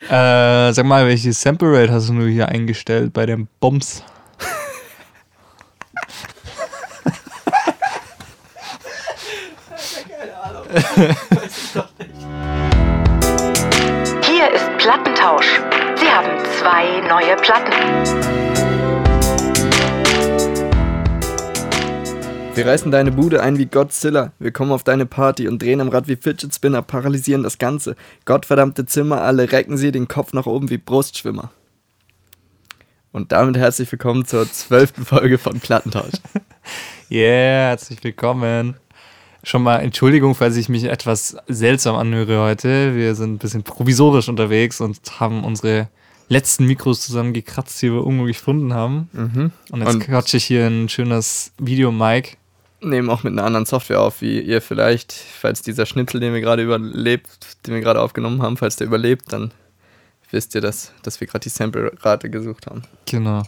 Äh, sag mal, welche Sample Rate hast du nur hier eingestellt bei den Bombs? Hier ist Plattentausch. Sie haben zwei neue Platten. Wir reißen deine Bude ein wie Godzilla. Wir kommen auf deine Party und drehen am Rad wie Fidget Spinner, paralysieren das Ganze. Gottverdammte Zimmer, alle recken sie den Kopf nach oben wie Brustschwimmer. Und damit herzlich willkommen zur zwölften Folge von Plattentausch. Yeah, herzlich willkommen. Schon mal Entschuldigung, falls ich mich etwas seltsam anhöre heute. Wir sind ein bisschen provisorisch unterwegs und haben unsere letzten Mikros zusammengekratzt, die wir irgendwo gefunden haben. Mhm. Und jetzt Und- quatsche ich hier ein schönes Video-Mic. Nehmen auch mit einer anderen Software auf, wie ihr vielleicht, falls dieser Schnitzel, den wir gerade überlebt, den wir gerade aufgenommen haben, falls der überlebt, dann wisst ihr, dass, dass wir gerade die Sample-Rate gesucht haben. Genau.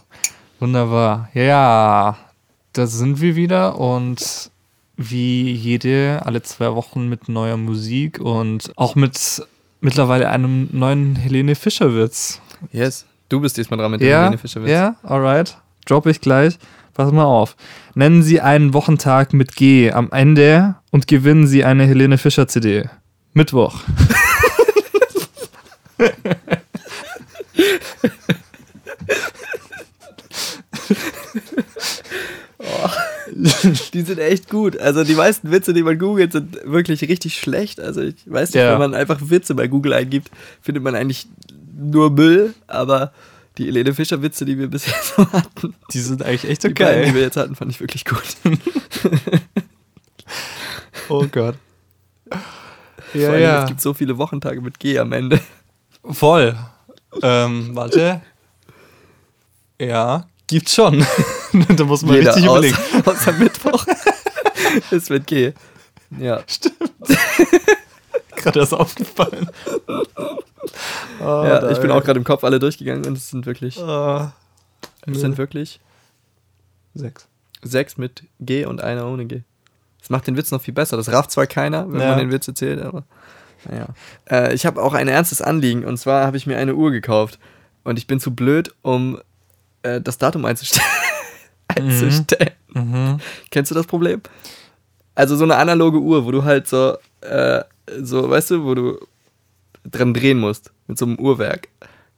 Wunderbar. Ja, da sind wir wieder und wie jede, alle zwei Wochen mit neuer Musik und auch mit mittlerweile einem neuen Helene Fischer-Witz. Yes, du bist diesmal dran mit dem Ja, Helene Fischer-Witz. ja, alright. Drop ich gleich. Pass mal auf. Nennen Sie einen Wochentag mit G am Ende und gewinnen Sie eine Helene Fischer CD. Mittwoch. Die sind echt gut. Also die meisten Witze, die man googelt, sind wirklich richtig schlecht. Also ich weiß nicht, Ja. wenn man einfach Witze bei Google eingibt, findet man eigentlich nur Müll, aber die Helene Fischer Witze, die wir bisher so hatten, Die sind eigentlich echt so die beiden, die wir jetzt hatten, fand ich wirklich gut. Oh Gott. Vor Ja, allem, ja. Es gibt so viele Wochentage mit G am Ende. Voll. Ähm, warte. Ja, gibt's schon. da muss man richtig außer, überlegen. außer Mittwoch ist mit G. Ja. Gerade erst aufgefallen. Oh, ja ich bin auch gerade im Kopf alle durchgegangen und es sind wirklich, Oh, es sind wirklich sechs. sechs mit G und einer ohne G. Das macht den Witz noch viel besser. Das rafft zwar keiner, wenn Ja. man den Witz erzählt, aber naja. Äh, ich habe auch ein ernstes Anliegen und zwar habe ich mir eine Uhr gekauft und ich bin zu blöd, um äh, das Datum einzustellen. einzustellen. Mhm. Kennst du das Problem? Also so eine analoge Uhr, wo du halt so, äh, so, weißt du, wo du dran drehen musst mit so einem Uhrwerk.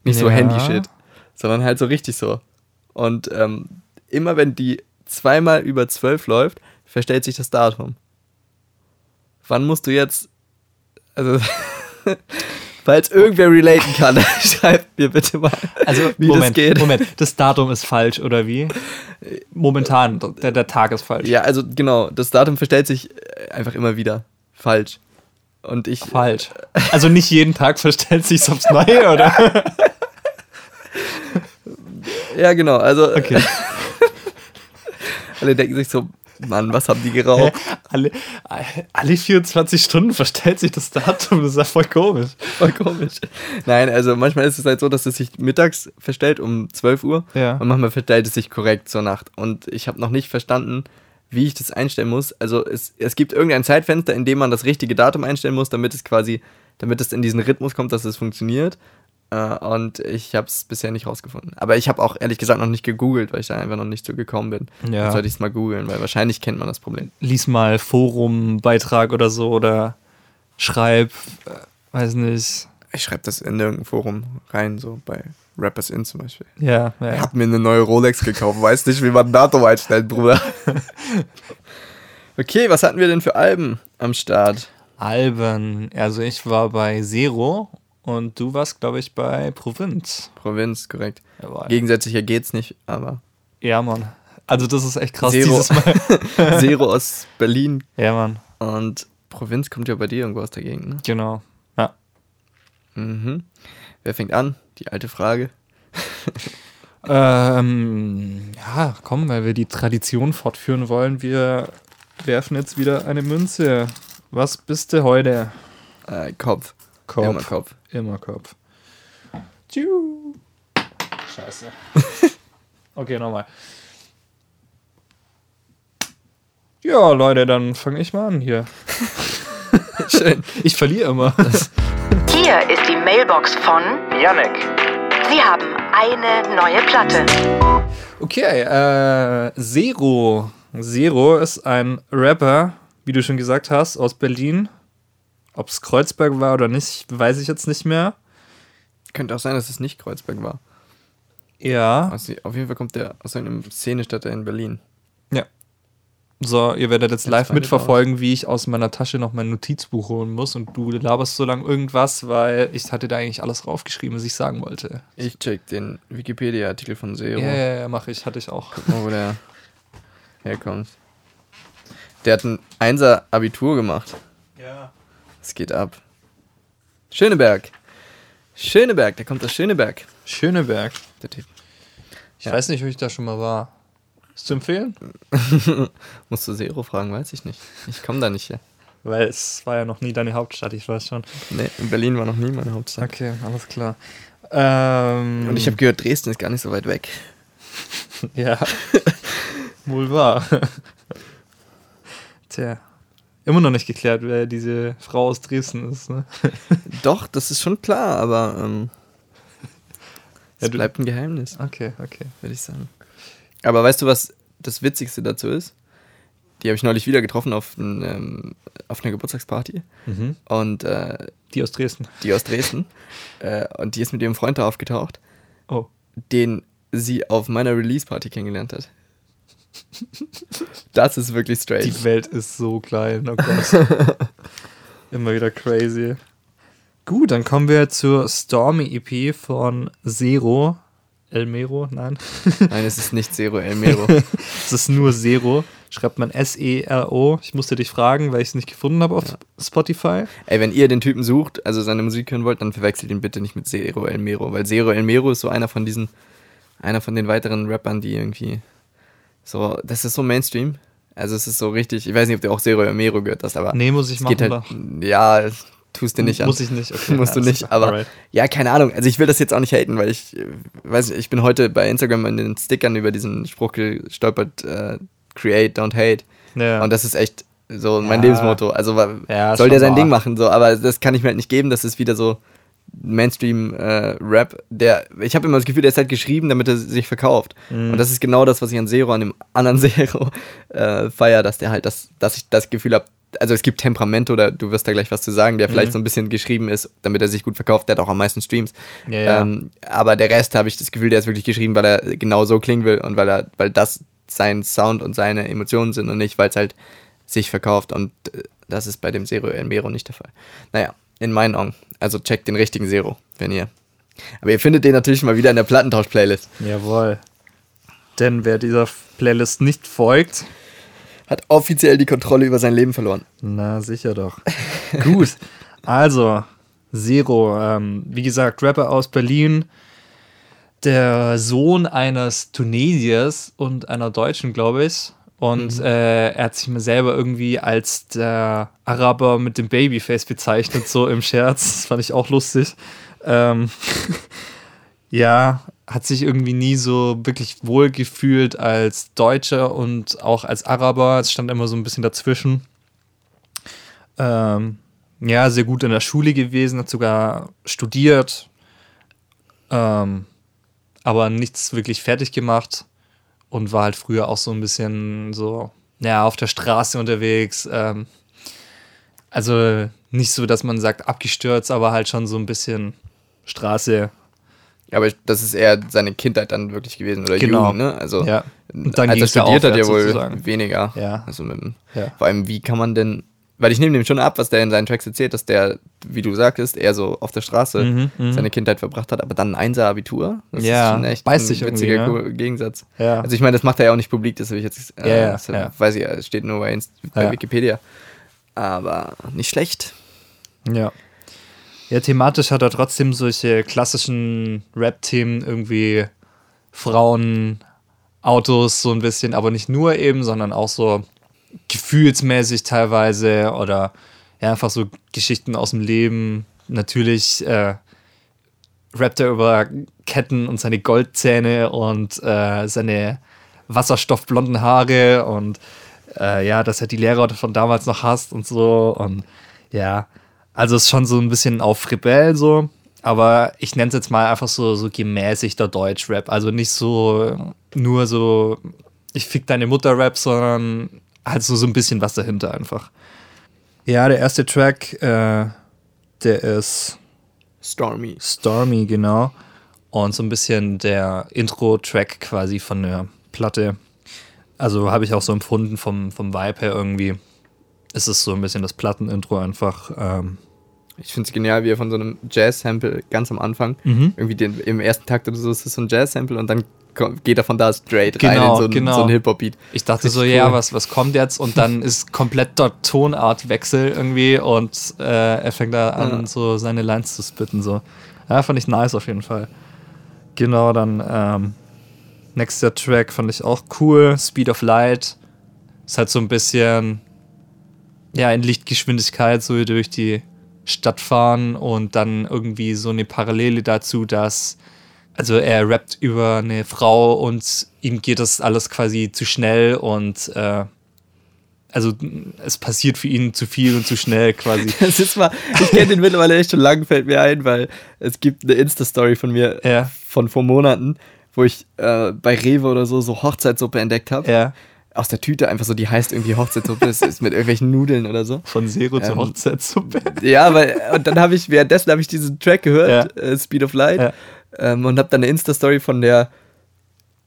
Nicht so Ja. Handy-Shit, sondern halt so richtig so. Und ähm, immer wenn die zweimal über zwölf läuft, verstellt sich das Datum. Wann musst du jetzt, also, falls irgendwer relaten kann, schreibt mir bitte mal, Also, wie Moment, das geht. Moment, das Datum ist falsch, oder wie? Momentan, der, der Tag ist falsch. Ja, also genau, das Datum verstellt sich einfach immer wieder falsch. Und ich, Falsch. Also nicht jeden Tag verstellt sich aufs Neue, oder? ja genau, also Okay. alle denken sich so, Mann, was haben die geraucht? alle, alle 24 Stunden verstellt sich das Datum, das ist ja voll komisch. Voll komisch. Nein, also manchmal ist es halt so, dass es sich mittags verstellt um 12 Uhr Ja. und manchmal verstellt es sich korrekt zur Nacht. Und ich habe noch nicht verstanden, wie ich das einstellen muss. Also es, es gibt irgendein Zeitfenster, in dem man das richtige Datum einstellen muss, damit es quasi, damit es in diesen Rhythmus kommt, dass es funktioniert. Äh, Und ich habe es bisher nicht rausgefunden. Aber ich habe auch ehrlich gesagt noch nicht gegoogelt, weil ich da einfach noch nicht so gekommen bin. Ja. Dann sollte ich es mal googeln, weil wahrscheinlich kennt man das Problem. Lies mal Forum-Beitrag oder so oder schreib, äh, weiß nicht. Ich schreibe das in irgendein Forum rein, so bei Rappers In zum Beispiel. Ja, ja. Ich hab mir eine neue Rolex gekauft, weiß nicht, wie man Datum einstellt, Bruder. okay, was hatten wir denn für Alben am Start? Alben. Also ich war bei Zero und du warst, glaube ich, bei Provinz. Provinz, korrekt. Jawohl. Gegensätzlicher geht's nicht, aber Ja, Mann. Also das ist echt krass Zero. dieses Mal. Zero aus Berlin ja, Mann. und Provinz kommt ja bei dir irgendwo aus der Gegend, ne? Genau. Mhm. Wer fängt an? Die alte Frage. Ähm, ja, komm, weil wir die Tradition fortführen wollen. Wir werfen jetzt wieder eine Münze. Was bist du heute? Äh, Kopf. Kopf. Immer Kopf. Immer Kopf. Tschu. Scheiße. okay, nochmal. Ja, Leute, dann fange ich mal an hier. Schön. Ich verliere immer. Hier Hier ist die Mailbox von Yannick. Sie haben eine neue Platte. Okay, äh, Zero. Zero ist ein Rapper, wie du schon gesagt hast, aus Berlin. Ob es Kreuzberg war oder nicht, weiß ich jetzt nicht mehr. Könnte auch sein, dass es nicht Kreuzberg war. Ja. Also, auf jeden Fall kommt der aus einem Szenestadt in Berlin. Ja. So, ihr werdet jetzt live mitverfolgen, wie ich aus meiner Tasche noch mein Notizbuch holen muss und du laberst so lange irgendwas, weil ich hatte da eigentlich alles draufgeschrieben, was ich sagen wollte. Ich check den Wikipedia-Artikel von Zero. Ja, ja, ja, mach ich, hatte ich auch. Guck mal, wo der herkommt. Der hat ein Einser-Abitur gemacht. Ja. Es geht ab. Schöneberg. Schöneberg, der kommt aus Schöneberg. Schöneberg. Der Typ. Ich Ja. weiß nicht, ob ich da schon mal war. Ist zu empfehlen? Musst du Zero fragen, weiß ich nicht. Ich komme da nicht her. Weil es war ja noch nie deine Hauptstadt, ich weiß schon. Nee, in Berlin war noch nie meine Hauptstadt. Okay, alles klar. Ähm, Und ich habe gehört, Dresden ist gar nicht so weit weg. Ja. Wohl wahr. Tja. Immer noch nicht geklärt, wer diese Frau aus Dresden ist, ne? Doch, das ist schon klar, aber ähm, es Ja, du- bleibt ein Geheimnis, Okay, okay. würde ich sagen. Aber weißt du, was das Witzigste dazu ist? Die habe ich neulich wieder getroffen auf, ein, ähm, auf einer Geburtstagsparty. Mhm. Und äh, Die aus Dresden. die aus Dresden. äh, und die ist mit ihrem Freund da aufgetaucht, Oh. den sie auf meiner Release-Party kennengelernt hat. Das ist wirklich strange. Die Welt ist so klein, oh Gott. Immer wieder crazy. Gut, dann kommen wir zur Stormy EP von Zero. Elmero? Nein. Nein, es ist nicht Zero El Mero. Es ist nur Zero. Schreibt man S-E-R-O. Ich musste dich fragen, weil ich es nicht gefunden habe auf Spotify. Ey, wenn ihr den Typen sucht, also seine Musik hören wollt, dann verwechselt ihn bitte nicht mit Zero El Mero, weil Zero El Mero ist so einer von diesen, einer von den weiteren Rappern, die irgendwie so, das ist so Mainstream. Also es ist so richtig, ich weiß nicht, ob du auch Zero El Mero gehört hast, aber Nee, muss ich es machen. geht halt, ja, tust du nicht an. Muss ich nicht, okay. Musst du alles nicht, aber Alright. ja, keine Ahnung. Also ich will das jetzt auch nicht haten, weil ich äh, weiß nicht, ich bin heute bei Instagram in den Stickern über diesen Spruch gestolpert, äh, create, don't hate. Ja. Und das ist echt so mein Ja. Lebensmotto. Also Ja, soll der sein. Ding machen, so, aber das kann ich mir halt nicht geben. Das ist wieder so Mainstream-Rap. der, ich habe immer das Gefühl, der ist halt geschrieben, damit er sich verkauft. Mhm. Und das ist genau das, was ich an Zero, an dem anderen Zero äh, feier, dass der halt das, dass ich das Gefühl habe, also es gibt Temperament oder du wirst da gleich was zu sagen, der vielleicht Mhm. so ein bisschen geschrieben ist, damit er sich gut verkauft, der hat auch am meisten Streams. Ja, ja. Ähm, aber der Rest habe ich das Gefühl, der ist wirklich geschrieben, weil er genau so klingen will und weil er, weil das sein Sound und seine Emotionen sind und nicht, weil es halt sich verkauft. Und äh, das ist bei dem Zero El Mero nicht der Fall. Naja, in meinen Augen. Also checkt den richtigen Zero, wenn ihr. Aber ihr findet den natürlich mal wieder in der Plattentausch-Playlist. Jawohl. Denn wer dieser Playlist nicht folgt, Hat offiziell die Kontrolle über sein Leben verloren. na sicher doch. Gut. Also, Zero, ähm, wie gesagt, Rapper aus Berlin, der Sohn eines Tunesiers und einer Deutschen, glaube ich. Und äh, er hat sich mir selber irgendwie als der Araber mit dem Babyface bezeichnet, so im Scherz. Das fand ich auch lustig. Ähm, ja, hat sich irgendwie nie so wirklich wohl gefühlt als Deutscher und auch als Araber. Es stand immer so ein bisschen dazwischen. Ähm, ja, sehr gut in der Schule gewesen, hat sogar studiert, ähm, aber nichts wirklich fertig gemacht und war halt früher auch so ein bisschen so, ja, auf der Straße unterwegs. Ähm, also nicht so, dass man sagt abgestürzt, aber halt schon so ein bisschen Straße. Aber ich- das ist eher seine Kindheit dann wirklich gewesen oder Genau. Jugend, ne? Also Ja. Und dann als er ja studiert hat, ja wohl sozusagen. weniger. Ja. Also mit Ja. Vor allem, wie kann man denn, weil ich nehme dem schon ab, was der in seinen Tracks erzählt, dass der, wie du sagtest, eher so auf der Straße Mhm, mhm. seine Kindheit verbracht hat, aber dann ein Einser-Abitur. Das Ja, ist schon echt beißt ein witziger Ge- Gegensatz. Ja. Also ich meine, das macht er ja auch nicht publik, das habe ich jetzt, äh, Ja, ja, das, ja. weiß ich, es steht nur bei, bei Ja. Wikipedia. Aber nicht schlecht. Ja. Ja, thematisch hat er trotzdem solche klassischen Rap-Themen, irgendwie Frauen, Autos, so ein bisschen, aber nicht nur eben, sondern auch so gefühlsmäßig teilweise oder ja, einfach so Geschichten aus dem Leben. Natürlich äh, rappt er über Ketten und seine Goldzähne und äh, seine wasserstoffblonden Haare und äh, ja, dass er die Lehrer von damals noch hasst und so und ja, Also ist schon so ein bisschen auf Rebell so, aber ich nenne es jetzt mal einfach so, so gemäßigter Deutschrap. Also nicht so nur so, ich fick deine Mutter Rap, sondern halt so, so ein bisschen was dahinter einfach. Ja, der erste Track, äh, der ist Stormy. Stormy, genau. Und so ein bisschen der Intro-Track quasi von der Platte. Also habe ich auch so empfunden vom, vom Vibe her irgendwie. Ist es so ein bisschen das Plattenintro einfach. Ähm, Ich finde es genial, wie er von so einem Jazz-Sample ganz am Anfang, Mhm. irgendwie den, im ersten Takt oder so, ist es so ein Jazz-Sample und dann kommt, geht er von da straight rein Genau, in so, ein- genau. so einen Hip-Hop-Beat. Ich dachte so, ja, cool. was, was kommt jetzt? Und dann ist kompletter Tonartwechsel irgendwie und äh, er fängt da an, Ja. so seine Lines zu spitten. So. Ja, fand ich nice auf jeden Fall. Genau, dann ähm, nächster Track fand ich auch cool. Speed of Light. Ist halt so ein bisschen, ja, in Lichtgeschwindigkeit so durch die Stadt fahren und dann irgendwie so eine Parallele dazu, dass also er rappt über eine Frau und ihm geht das alles quasi zu schnell und äh, also es passiert für ihn zu viel und zu schnell quasi. Das ist mal, ich kenne den mittlerweile echt schon lange, fällt mir ein, weil es gibt eine Insta-Story von mir Ja. von vor Monaten, wo ich äh, bei Rewe oder so so Hochzeitssuppe entdeckt habe. Ja, Aus der Tüte einfach so, die heißt irgendwie Hochzeitssuppe, das ist mit irgendwelchen Nudeln oder so. von Zero zur Ähm, Hochzeitssuppe. Ja, weil, und dann habe ich, währenddessen habe ich diesen Track gehört, äh, Speed of Light, Ja. ähm, und habe dann eine Insta-Story von der,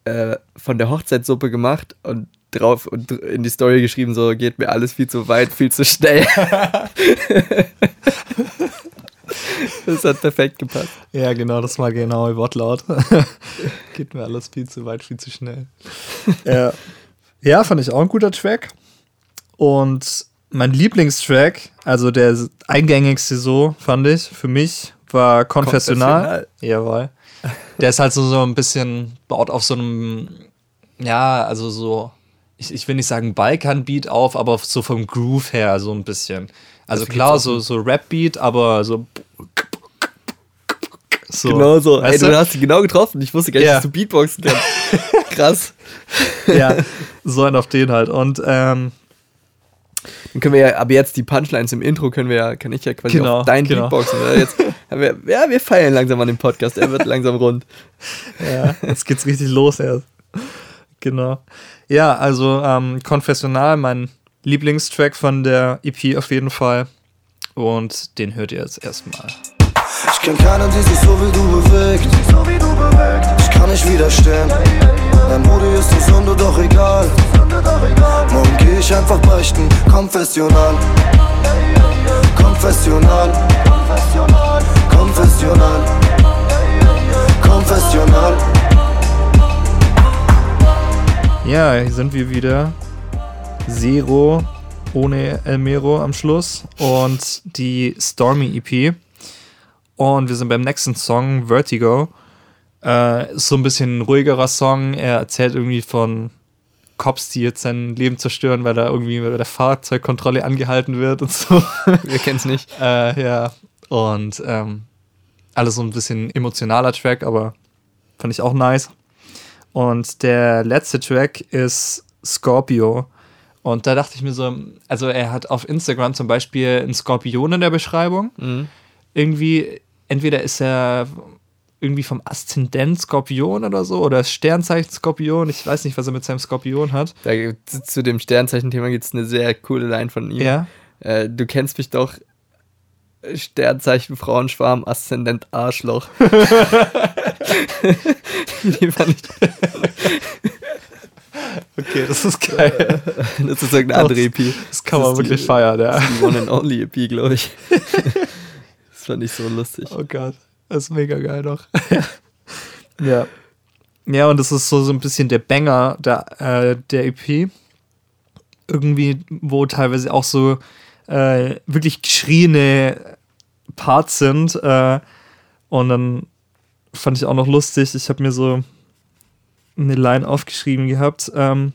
äh, von der Hochzeitssuppe gemacht und drauf und in die Story geschrieben, so geht mir alles viel zu weit, viel zu schnell. das hat perfekt gepasst. Ja, genau, das war genau Wortlaut. Geht mir alles viel zu weit, viel zu schnell. ja. Ja, fand ich auch ein guter Track. Und mein Lieblingstrack, also der eingängigste so, fand ich, für mich, war Konfessional. Jawohl. Der ist halt so, so ein bisschen, baut auf so einem, ja, also so, ich, ich will nicht sagen Balkan-Beat auf, aber so vom Groove her so ein bisschen. Also Dafür klar, so, so Rap-Beat, aber so. so Genau so. Ey, weißt du hast dich genau getroffen. Ich wusste gar nicht, Ja. dass du Beatboxen kannst. Krass. ja, so ein auf den halt. Und ähm, Dann können wir ja, aber jetzt die Punchlines im Intro können wir ja, kann ich ja quasi Genau, auf dein genau. Beatboxen. Oder? Jetzt, haben wir, ja, wir feiern langsam an dem Podcast. Er wird langsam rund. ja, jetzt geht's richtig los erst. Genau. Ja, also ähm, Konfessional, mein Lieblingstrack von der EP auf jeden Fall. Und den hört ihr jetzt erstmal. Ich kenn keinen, die sich so wie du bewegt. Ich kann nicht widerstehen. Mein Moody ist die Sünde, doch egal. Morgen geh ich einfach beichten. Konfessional. Konfessional. Konfessional. Konfessional. Ja, hier sind wir wieder. Zero ohne Elmero am Schluss und die Stormy EP. Und wir sind beim nächsten Song, Vertigo. Äh, ist so ein bisschen ein ruhigerer Song. Er erzählt irgendwie von Cops, die jetzt sein Leben zerstören, weil er irgendwie bei der Fahrzeugkontrolle angehalten wird und so. Wir kennen es nicht. äh, ja, und ähm, alles so ein bisschen emotionaler Track, aber fand ich auch nice. Und der letzte Track ist Scorpio. Und da dachte ich mir so, also er hat auf Instagram zum Beispiel einen Skorpion in der Beschreibung. Mhm. Irgendwie, entweder ist er irgendwie vom Aszendent Skorpion oder so, oder Sternzeichen Skorpion. Ich weiß nicht, was er mit seinem Skorpion hat. Da, zu dem Sternzeichen-Thema gibt es eine sehr coole Line von ihm. Ja. Äh, du kennst mich doch. Sternzeichen Frauenschwarm, Aszendent Arschloch. Die fand ich, Okay, das ist geil. das ist irgendeine andere EP. Das kann Das man ist wirklich die- feiern, ja. Die One and Only EP, glaube ich. Das fand ich so lustig. Oh Gott, das ist mega geil doch. ja. Ja, und das ist so, so ein bisschen der Banger der, äh, der EP. Irgendwie, wo teilweise auch so äh, wirklich geschrieene Parts sind. Äh, und dann fand ich auch noch lustig, ich habe mir so eine Line aufgeschrieben gehabt. Ähm,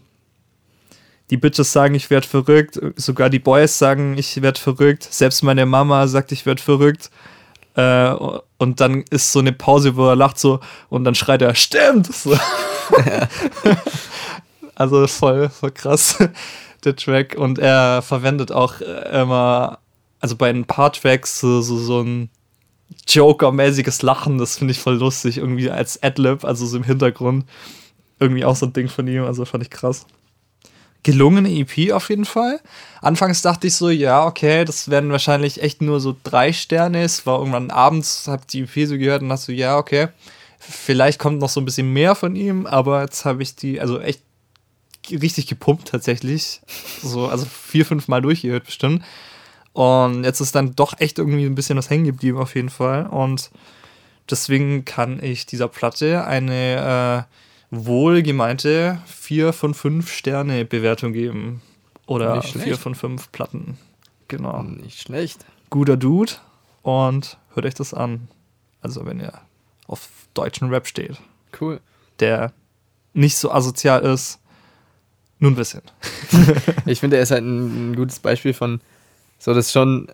die Bitches sagen, ich werd verrückt. Sogar die Boys sagen, ich werd verrückt. Selbst meine Mama sagt, ich werd verrückt. Äh, und dann ist so eine Pause, wo er lacht so und dann schreit er, stimmt! So. also voll, voll krass, der Track. Und er verwendet auch äh, immer also bei ein paar Tracks so, so, so ein Joker-mäßiges Lachen, das finde ich voll lustig, irgendwie als Adlib, also so im Hintergrund. Irgendwie auch so ein Ding von ihm, also fand ich krass. Gelungene EP auf jeden Fall. Anfangs dachte ich so, ja, okay, das werden wahrscheinlich echt nur so drei Sterne. Es war irgendwann abends, hab die EP so gehört und dachte so, ja, okay, vielleicht kommt noch so ein bisschen mehr von ihm, aber jetzt habe ich die, also echt richtig gepumpt tatsächlich. So, also vier, fünf Mal durchgehört bestimmt. Und jetzt ist dann doch echt irgendwie ein bisschen was hängen geblieben auf jeden Fall. Und deswegen kann ich dieser Platte eine äh, wohlgemeinte 4 von 5 Sterne Bewertung geben. Oder Nicht schlecht. 4 von 5 Platten. Genau. Nicht schlecht. Guter Dude. Und hört euch das an. Also wenn ihr auf deutschen Rap steht, Cool. der nicht so asozial ist, nur ein bisschen. Ich finde, er ist halt ein, gutes Beispiel von so, das ist schon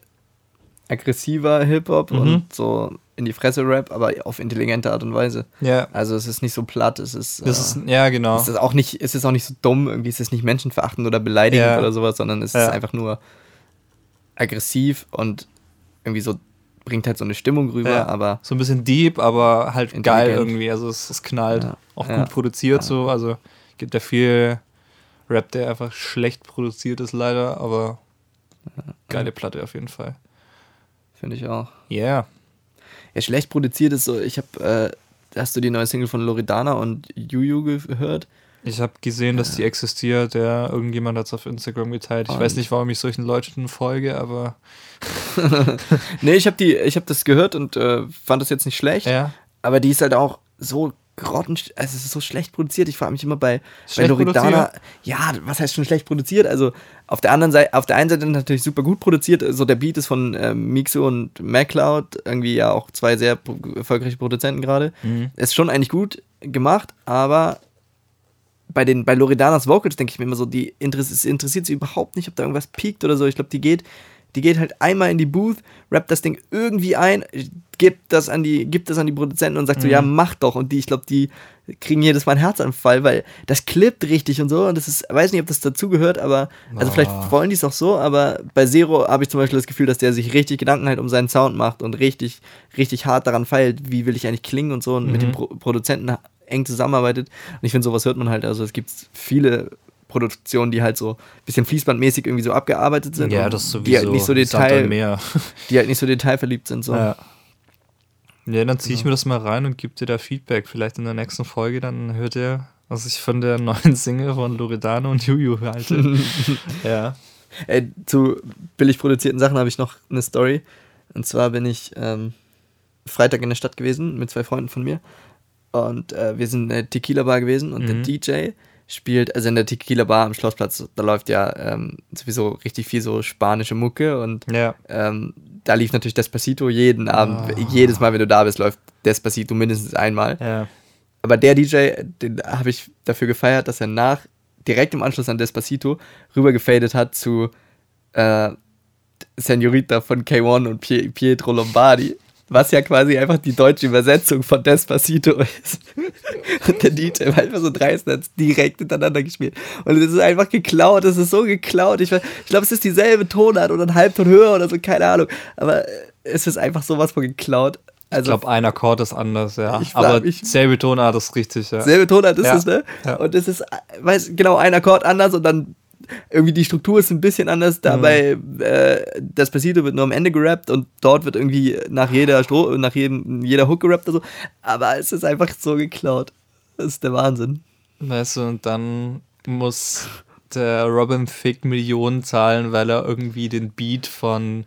aggressiver Hip-Hop Mhm. und so in die Fresse Rap, aber auf intelligente Art und Weise. Ja. Also es ist nicht so platt, es ist, äh, ist, ja, genau. es ist auch nicht, es ist auch nicht so dumm, irgendwie es ist nicht menschenverachtend oder beleidigend Ja. oder sowas, sondern es Ja. ist einfach nur aggressiv und irgendwie so bringt halt so eine Stimmung rüber, Ja. aber So ein bisschen deep, aber halt geil irgendwie. Also es, es knallt. Ja. Auch gut produziert so. Also gibt ja viel Rap, der einfach schlecht produziert ist leider, aber geile Platte auf jeden Fall. finde ich auch. Yeah. Ja, schlecht produziert ist so, ich habe, äh, hast du die neue Single von Loredana und Juju gehört? Ich habe gesehen, dass die existiert. Der irgendjemand hat es auf Instagram geteilt. Ich Und- weiß nicht, warum ich solchen Leuten folge, aber Nee, ich habe habe das gehört und äh, fand das jetzt nicht schlecht. ja. Aber die ist halt auch so grotten, also es ist so schlecht produziert. Ich frage mich immer bei, bei Loredana, ja, was heißt schon schlecht produziert? Also auf der anderen Seite, auf der einen Seite natürlich super gut produziert. So der Beat ist von ähm, Mixo und MacLeod, irgendwie ja auch zwei sehr erfolgreiche Produzenten gerade. Mhm. Ist schon eigentlich gut gemacht, aber bei den bei Loredanas Vocals denke ich mir immer so, die interess es interessiert sie überhaupt nicht, ob da irgendwas piekt oder so. Ich glaube, die geht, die geht halt einmal in die Booth, rappt das Ding irgendwie ein, gibt das an die, gibt das an die Produzenten und sagt so, ja, mach doch. Und die, ich glaube, die kriegen jedes Mal einen Herzanfall, weil das klippt richtig und so. Und das ist, weiß nicht, ob das dazugehört, aber, also vielleicht wollen die es auch so, aber bei Zero habe ich zum Beispiel das Gefühl, dass der sich richtig Gedanken halt um seinen Sound macht und richtig, richtig hart daran feilt, wie will ich eigentlich klingen und so und mit den Pro Produzenten eng zusammenarbeitet. Und ich finde, sowas hört man halt. Also es gibt viele Produktionen, die halt so ein bisschen fließbandmäßig irgendwie so abgearbeitet sind. Ja, das sowieso. Die halt nicht so Detail, die halt nicht so detailverliebt sind. So. Ja. Ja, dann ziehe ich mir das mal rein und gebe dir da Feedback. Vielleicht in der nächsten Folge, dann hört ihr, was ich von der neuen Single von Loredano und Juju halte. ja. Ey, zu billig produzierten Sachen habe ich noch eine Story. Und zwar bin ich ähm, Freitag in der Stadt gewesen mit zwei Freunden von mir. Und äh, wir sind in der Tequila-Bar gewesen und Mhm. der DJ spielt, also in der Tequila-Bar am Schlossplatz, da läuft ja ähm, sowieso richtig viel so spanische Mucke und Ja. ähm, da lief natürlich Despacito jeden Abend, Ah. jedes Mal, wenn du da bist, läuft Despacito mindestens einmal. Ja. Aber der DJ, den habe ich dafür gefeiert, dass er nach, direkt im Anschluss an Despacito, rübergefadet hat zu äh, Senorita von K1 und Pie Pietro Lombardi. Was ja quasi einfach die deutsche Übersetzung von Despacito ist. Und der DJ war einfach so hat es direkt hintereinander gespielt. Und es ist einfach geklaut, es ist so geklaut. Ich, ich glaube, es ist dieselbe Tonart oder ein Halbton höher oder so, keine Ahnung. Aber äh, es ist einfach sowas von geklaut. Ich Also, glaube, ein Akkord ist anders, ja. Ich frag Aber mich- selbe Tonart ist richtig, ja. Selbe Tonart ist Ja. es, ne? Ja. Und es ist, weiß, genau, ein Akkord anders und dann irgendwie die Struktur ist ein bisschen anders. Dabei, äh, Despacito wird nur am Ende gerappt und dort wird irgendwie nach jeder Stro nach jedem, jeder Hook gerappt oder so. Aber es ist einfach so geklaut. Das ist der Wahnsinn. Weißt du, und dann muss der Robin Thicke Millionen zahlen, weil er irgendwie den Beat von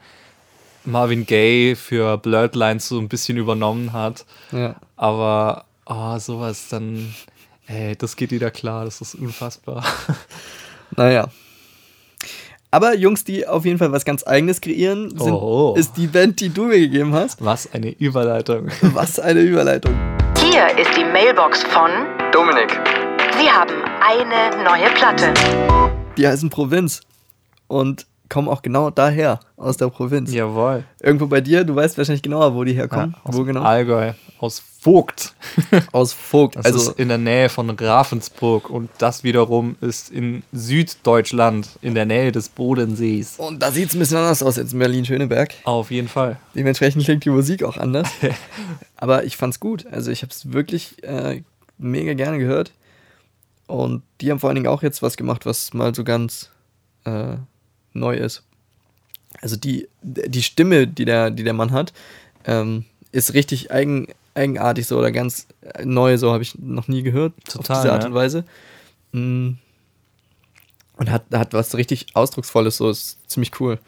Marvin Gaye für Blurred so ein bisschen übernommen hat. Ja. Aber oh, sowas dann, ey, das geht wieder klar, das ist unfassbar. Naja. Aber Jungs, die auf jeden Fall was ganz Eigenes kreieren, sind, Oh. ist die Band, die du mir gegeben hast. Was eine Überleitung. Was eine Überleitung. Hier ist die Mailbox von Dominik. Sie haben eine neue Platte. Die heißen Provinz. Und kommen auch genau daher, aus der Provinz. Jawohl. Irgendwo bei dir, du weißt wahrscheinlich genauer, wo die herkommen. aus wo genau? Allgäu, aus Vogt. Aus Vogt. Das also ist in der Nähe von Ravensburg und das wiederum ist in Süddeutschland, in der Nähe des Bodensees. und da sieht es ein bisschen anders aus als in Berlin-Schöneberg. Auf jeden Fall. Dementsprechend klingt die Musik auch anders. Aber ich fand's gut. Also ich habe es wirklich äh, mega gerne gehört. Und die haben vor allen Dingen auch jetzt was gemacht, was mal so ganz äh, neu ist. Also die, die Stimme, die der, die der Mann hat, ähm, ist richtig eigen, eigenartig so oder ganz äh, neu, so habe ich noch nie gehört. Total, auf diese Art ja. und Weise. Mm. Und hat, hat was richtig Ausdrucksvolles, so ist ziemlich cool.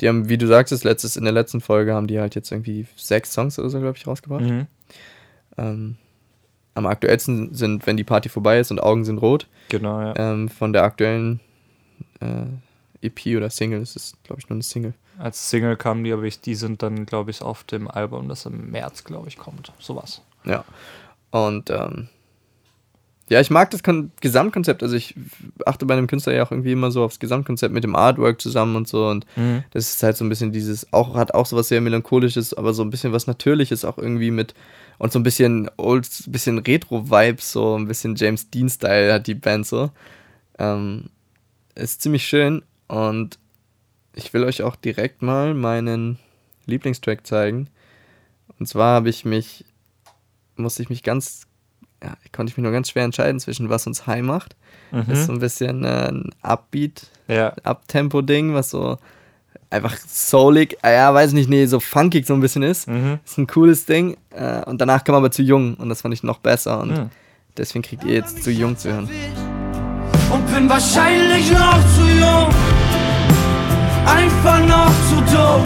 Die haben, wie du sagtest, letztes, in der letzten Folge haben die halt jetzt irgendwie sechs Songs oder so, glaube ich, rausgebracht. Mhm. Ähm, am aktuellsten sind, wenn die Party vorbei ist und Augen sind rot. Genau, ja. Ähm, von der aktuellen äh, EP oder Single, das ist, glaube ich, nur eine Single. Als Single kamen die, aber ich, die sind dann, glaube ich, auf dem Album, das im März, glaube ich, kommt. Sowas. Ja. Und ähm, ja, ich mag das Kon Gesamtkonzept. Also ich achte bei einem Künstler ja auch irgendwie immer so aufs Gesamtkonzept mit dem Artwork zusammen und so. Und Mhm. das ist halt so ein bisschen dieses, auch hat auch so was sehr melancholisches, aber so ein bisschen was Natürliches auch irgendwie mit und so ein bisschen old, bisschen Retro-Vibes, so ein bisschen James Dean-Style hat die Band so. Ähm, ist ziemlich schön und ich will euch auch direkt mal meinen Lieblingstrack zeigen. Und zwar habe ich mich, musste ich mich ganz, ja, konnte ich mich nur ganz schwer entscheiden zwischen was uns high macht. Das ist so ein bisschen äh, ein Upbeat, Ja. Uptempo-Ding, was so einfach soulig, äh, ja, weiß nicht, nee, so funkig so ein bisschen ist. Mhm. Ist ein cooles Ding. Äh, und danach kam aber zu jung und das fand ich noch besser und Mhm. deswegen kriegt ihr jetzt zu jung zu hören. und bin wahrscheinlich noch zu jung, einfach noch zu dumm,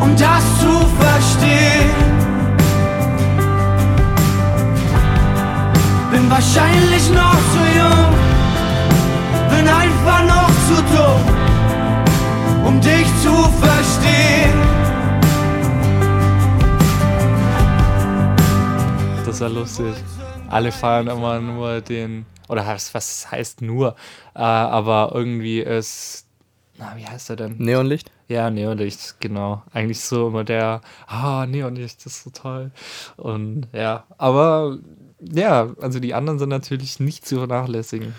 um das zu verstehen. Bin wahrscheinlich noch zu jung, bin einfach noch zu dumm, um dich zu verstehen. Das ist ja lustig. Alle feiern immer nur den, oder was, was heißt nur, äh, aber irgendwie ist, na, wie heißt er denn? Neonlicht? Ja, Neonlicht, genau. Eigentlich so immer der, ah, Neonlicht, das ist so toll. Und ja, aber ja, also die anderen sind natürlich nicht zu vernachlässigen.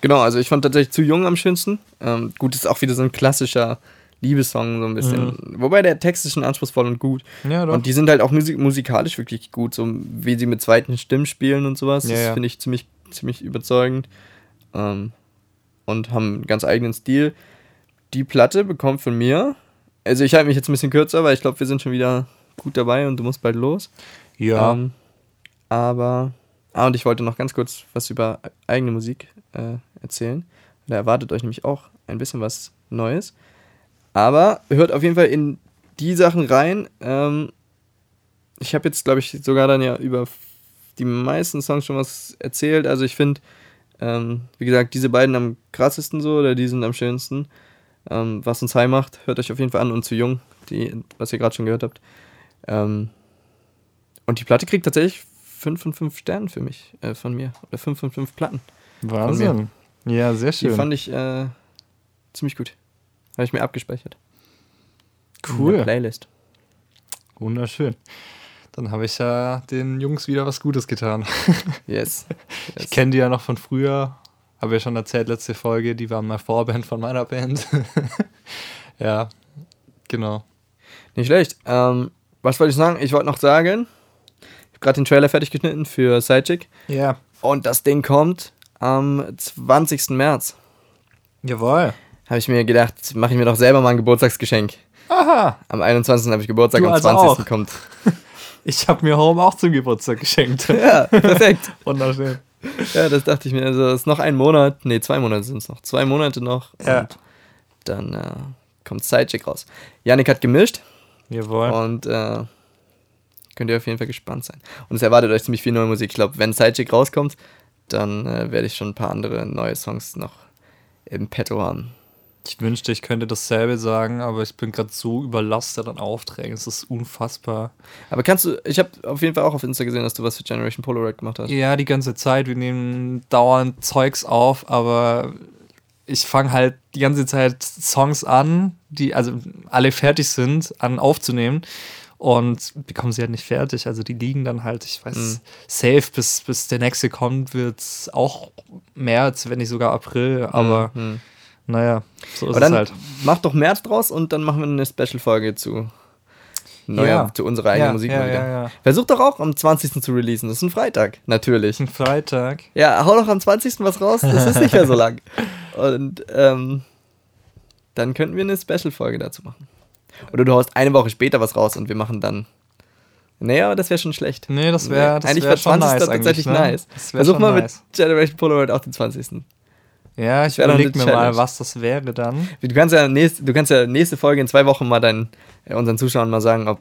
Genau, also ich fand tatsächlich zu jung am schönsten. Ähm, gut, ist auch wieder so ein klassischer Liebessong, so ein bisschen. Wobei der Text ist schon anspruchsvoll und gut. Ja, doch. Und die sind halt auch musik musikalisch wirklich gut, so wie sie mit zweiten Stimmen spielen und sowas. Ja, das ja. finde ich ziemlich, ziemlich überzeugend. Ähm, und haben einen ganz eigenen Stil. Die Platte bekommt von mir, also ich halte mich jetzt ein bisschen kürzer, weil ich glaube, wir sind schon wieder gut dabei und du musst bald los. Ja, Ähm, aber, ah, und ich wollte noch ganz kurz was über eigene Musik äh, erzählen. Da erwartet euch nämlich auch ein bisschen was Neues. Aber hört auf jeden Fall in die Sachen rein. Ähm, ich habe jetzt, glaube ich, sogar dann ja über die meisten Songs schon was erzählt. Also ich finde, ähm, wie gesagt, diese beiden am krassesten so oder die sind am schönsten. Ähm, was uns heim macht, hört euch auf jeden Fall an und zu jung, die, was ihr gerade schon gehört habt. Ähm, und die Platte kriegt tatsächlich 5 von 5 Sternen für mich, äh, von mir. Oder 5 von 5 Platten. Wahnsinn. Ja, sehr Die schön. fand ich äh, ziemlich gut. Habe ich mir abgespeichert. In der cool. Playlist. Wunderschön. Dann habe ich ja den Jungs wieder was Gutes getan. Yes. Ich yes. kenne die ja noch von früher. Habe ja schon erzählt, letzte Folge. Die waren mal Vorband von meiner Band. ja, genau. Nicht schlecht. Ähm, was wollte ich sagen? Ich wollte noch sagen, ich habe gerade den Trailer fertig geschnitten für Sidechick. Ja. Und das Ding kommt am 20. März. Jawohl. Habe ich mir gedacht, mache ich mir doch selber mal ein Geburtstagsgeschenk. Aha. Am 21. habe ich Geburtstag, Du am also 20. auch. kommt. Ich habe mir Home auch zum Geburtstag geschenkt. Ja, perfekt. Wunderschön. Ja, das dachte ich mir. Also, es ist noch ein Monat. Nee, zwei Monate sind es noch. Zwei Monate noch. Ja. Und dann äh, kommt Sidechick raus. Yannick hat gemischt Jawohl. und äh, könnt ihr auf jeden Fall gespannt sein. Und es erwartet euch ziemlich viel neue Musik. Ich glaube, wenn Sidechick rauskommt, dann äh, werde ich schon ein paar andere neue Songs noch im Petto haben. Ich wünschte, ich könnte dasselbe sagen, aber ich bin gerade so überlastet an Aufträgen. Es ist unfassbar. Aber kannst du, ich habe auf jeden Fall auch auf Insta gesehen, dass du was für Generation Polaroid gemacht hast. Ja, die ganze Zeit. Wir nehmen dauernd Zeugs auf, aber ich fange halt die ganze Zeit Songs an, die also alle fertig sind, an aufzunehmen. und bekommen sie halt nicht fertig. Also die liegen dann halt, ich weiß, Mhm. safe, bis, bis der nächste kommt, wird es auch März, wenn nicht sogar April. Aber Mhm. Naja, so ist Aber es halt. mach doch März draus und dann machen wir eine Special-Folge zu, neuer, Ja. zu unserer eigenen Ja, Musik ja, mal wieder. ja. Versuch doch auch am 20. zu releasen. Das ist ein Freitag, natürlich. Ein Freitag. Ja, hau doch am 20. was raus. Das ist nicht mehr so lang. Und ähm, dann könnten wir eine Special-Folge dazu machen. Oder du haust eine Woche später was raus und wir machen dann. Naja, aber das wäre schon schlecht. Nee, das wäre das Eigentlich wär wäre schon 20. nice tatsächlich eigentlich, ne? nice. Versuch mal nice. mit Generation Polaroid auch den 20. Ja, ich überlege mir mal, Challenge. was das wäre dann. Du kannst ja nächste, du kannst ja nächste Folge in zwei Wochen mal deinen, äh, unseren Zuschauern mal sagen, ob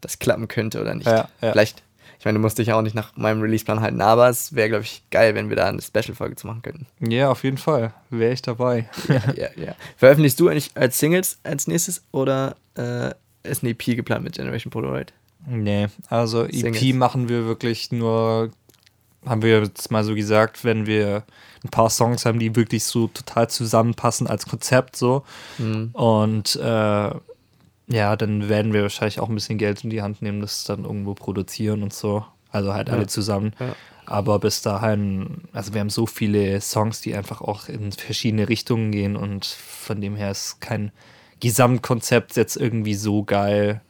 das klappen könnte oder nicht. Ja, ja. Vielleicht, ich meine, du musst dich ja auch nicht nach meinem Releaseplan halten, aber es wäre, glaube ich, geil, wenn wir da eine Special-Folge zu machen könnten. Ja, auf jeden Fall. Wäre ich dabei. ja, ja. Veröffentlichst du eigentlich als Singles als nächstes oder äh, ist eine EP geplant mit Generation Polaroid? Nee, also EP Singles. machen wir wirklich nur, haben wir jetzt mal so gesagt, wenn wir ein paar Songs haben, die wirklich so total zusammenpassen als Konzept so. Mhm. Und äh, ja, dann werden wir wahrscheinlich auch ein bisschen Geld in die Hand nehmen, das dann irgendwo produzieren und so. Also halt alle Ja. zusammen. Ja. Aber bis dahin, also wir haben so viele Songs, die einfach auch in verschiedene Richtungen gehen und von dem her ist kein Gesamtkonzept jetzt irgendwie so geil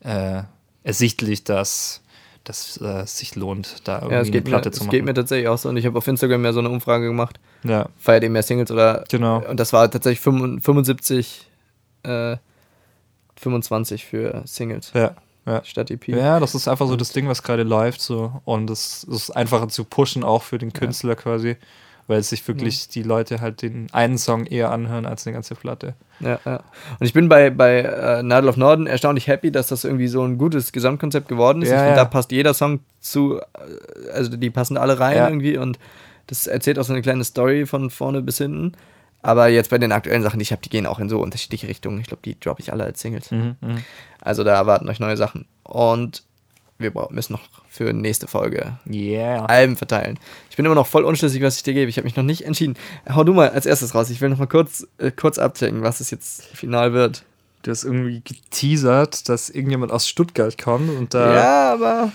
äh, ersichtlich, dass dass äh, es sich lohnt, da irgendwie Ja, eine Platte mir, zu es machen. geht mir tatsächlich auch so. Und ich habe auf Instagram ja so eine Umfrage gemacht. ja, Feiert ihr mehr Singles oder. Genau. Und das war tatsächlich 75, äh, 25 für Singles ja, ja. statt EP. Ja, das ist einfach so das Ding, was gerade läuft so und es ist einfacher zu pushen auch für den Künstler quasi, weil sich wirklich die Leute halt den einen Song eher anhören als eine ganze Platte. Ja, ja. Und ich bin bei, bei äh, Nadel of Norden erstaunlich happy, dass das irgendwie so ein gutes Gesamtkonzept geworden ist. Ja, ich finde, ja. da passt jeder Song zu, äh, also die passen alle rein Ja. irgendwie und das erzählt auch so eine kleine Story von vorne bis hinten. Aber jetzt bei den aktuellen Sachen, die ich habe, die gehen auch in so unterschiedliche Richtungen. Ich glaube, die droppe ich alle als Singles. Mhm, mhm. Also da erwarten euch neue Sachen. Und wir müssen noch für nächste Folge Yeah. Alben verteilen. Ich bin immer noch voll unschlüssig, was ich dir gebe. Ich habe mich noch nicht entschieden. Hau du mal als erstes raus. Ich will noch mal kurz, äh, kurz abchecken, was es jetzt final wird. Du hast irgendwie geteasert, dass irgendjemand aus Stuttgart kommt und da ja, aber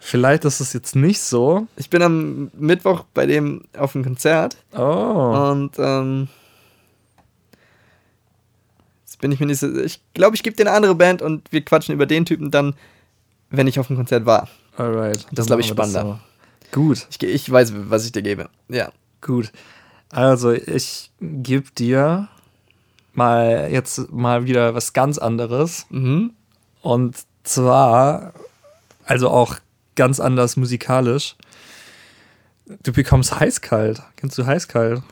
vielleicht ist es jetzt nicht so. ich bin am Mittwoch bei dem auf dem Konzert Oh. und ähm, jetzt bin ich mir nicht so. Ich glaube, ich gebe dir eine andere Band und wir quatschen über den Typen dann, wenn ich auf dem Konzert war. Alright. Das glaub ich, spannender. so. Gut. Ich, ich weiß, was ich dir gebe. Ja. Gut. Also, ich gebe dir mal jetzt mal wieder was ganz anderes. Mhm. Und zwar, also auch ganz anders musikalisch. Du bekommst Heißkalt. Kennst du Heißkalt?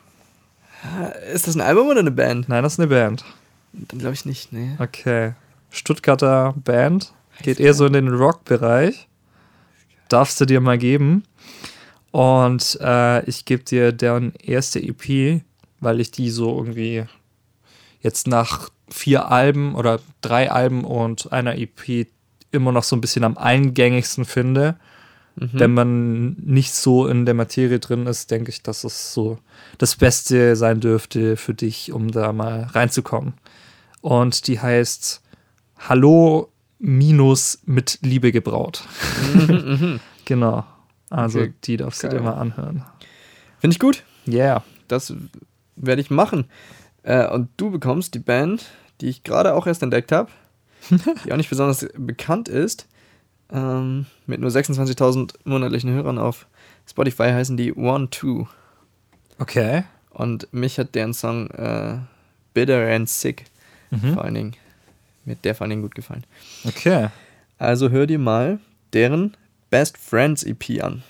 Ist das ein Album oder eine Band? Nein, das ist eine Band. Dann glaube ich nicht, nee. Okay. Stuttgarter Band. Geht eher so in den Rock-Bereich. Darfst du dir mal geben. Und äh, ich gebe dir deren erste EP, weil ich die so irgendwie jetzt nach vier Alben oder drei Alben und einer EP immer noch so ein bisschen am eingängigsten finde. Wenn man nicht so in der Materie drin ist, denke ich, dass es so das Beste sein dürfte für dich, um da mal reinzukommen. Und die heißt Hallo minus mit Liebe gebraut. genau. Also Okay, die darfst du dir mal anhören. Finde ich gut. Yeah. Das werde ich machen. Äh, und du bekommst die Band, die ich gerade auch erst entdeckt habe, die auch nicht besonders bekannt ist, ähm, mit nur 26.000 monatlichen Hörern auf Spotify heißen die One Two. Okay. Und mich hat deren Song äh, Bitter and Sick vor allen Dingen, mir hat der vor allen Dingen gut gefallen. Okay. Also hör dir mal deren Best Friends EP an.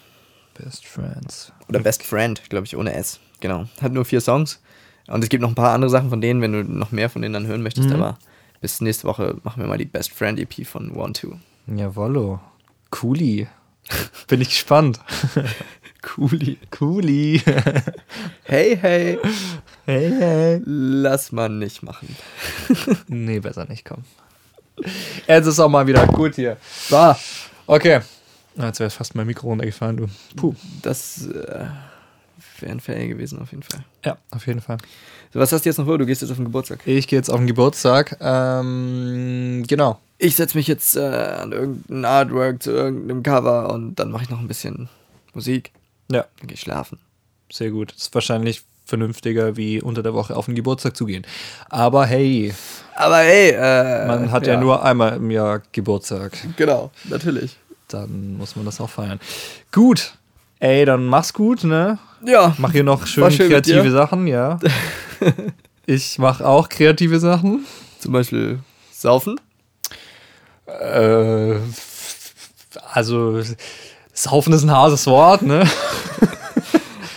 Best Friends. Oder Best Friend, glaube ich, ohne S. Genau. Hat nur vier Songs. Und es gibt noch ein paar andere Sachen von denen, wenn du noch mehr von denen dann hören möchtest. Mhm. Aber bis nächste Woche machen wir mal die Best Friend EP von One Two. Jawollo. Cooli. Bin ich gespannt. Cooli. Cooli. Hey, hey. Hey, hey. Lass mal nicht machen. Nee, besser nicht, komm. Jetzt ist auch mal wieder gut hier. So, Okay. Jetzt wäre fast mein Mikro runtergefallen, du. Puh. das äh, wäre ein Fail gewesen auf jeden Fall. Ja, auf jeden Fall. So, was hast du jetzt noch vor? Du gehst jetzt auf den Geburtstag. Ich gehe jetzt auf den Geburtstag. Ähm, genau. Ich setze mich jetzt äh, an irgendein Artwork zu irgendeinem Cover und dann mache ich noch ein bisschen Musik. Ja, Dann gehe ich schlafen. sehr gut. Ist wahrscheinlich vernünftiger, wie unter der Woche auf den Geburtstag zu gehen. Aber hey, Aber hey, äh, man hat ja. nur einmal im Jahr Geburtstag. Genau, natürlich. Dann muss man das auch feiern. Gut. Ey, dann mach's gut, ne? Ja, Mach hier noch schön, schön kreative. Sachen, ja. ich mach auch kreative Sachen. zum Beispiel saufen. Äh, also, Saufen ist ein hartes Wort, ne?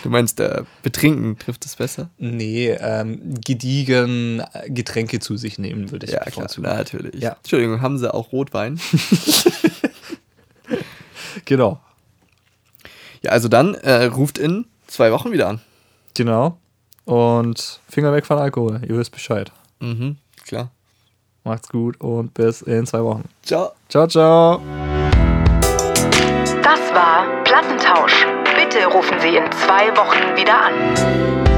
Du meinst, äh, betrinken trifft es besser? Nee, ähm, gediegen Getränke zu sich nehmen, würde ich Ja, klar, bevorzugen. natürlich. Ja. Entschuldigung, haben sie auch Rotwein? Genau, ja, also dann äh, ruft in zwei Wochen wieder an. genau. Und Finger weg von Alkohol, ihr wisst Bescheid. Mhm, klar. Macht's gut und bis in zwei Wochen. Ciao. Ciao, ciao. Das war Plattentausch. Bitte rufen Sie in zwei Wochen wieder an.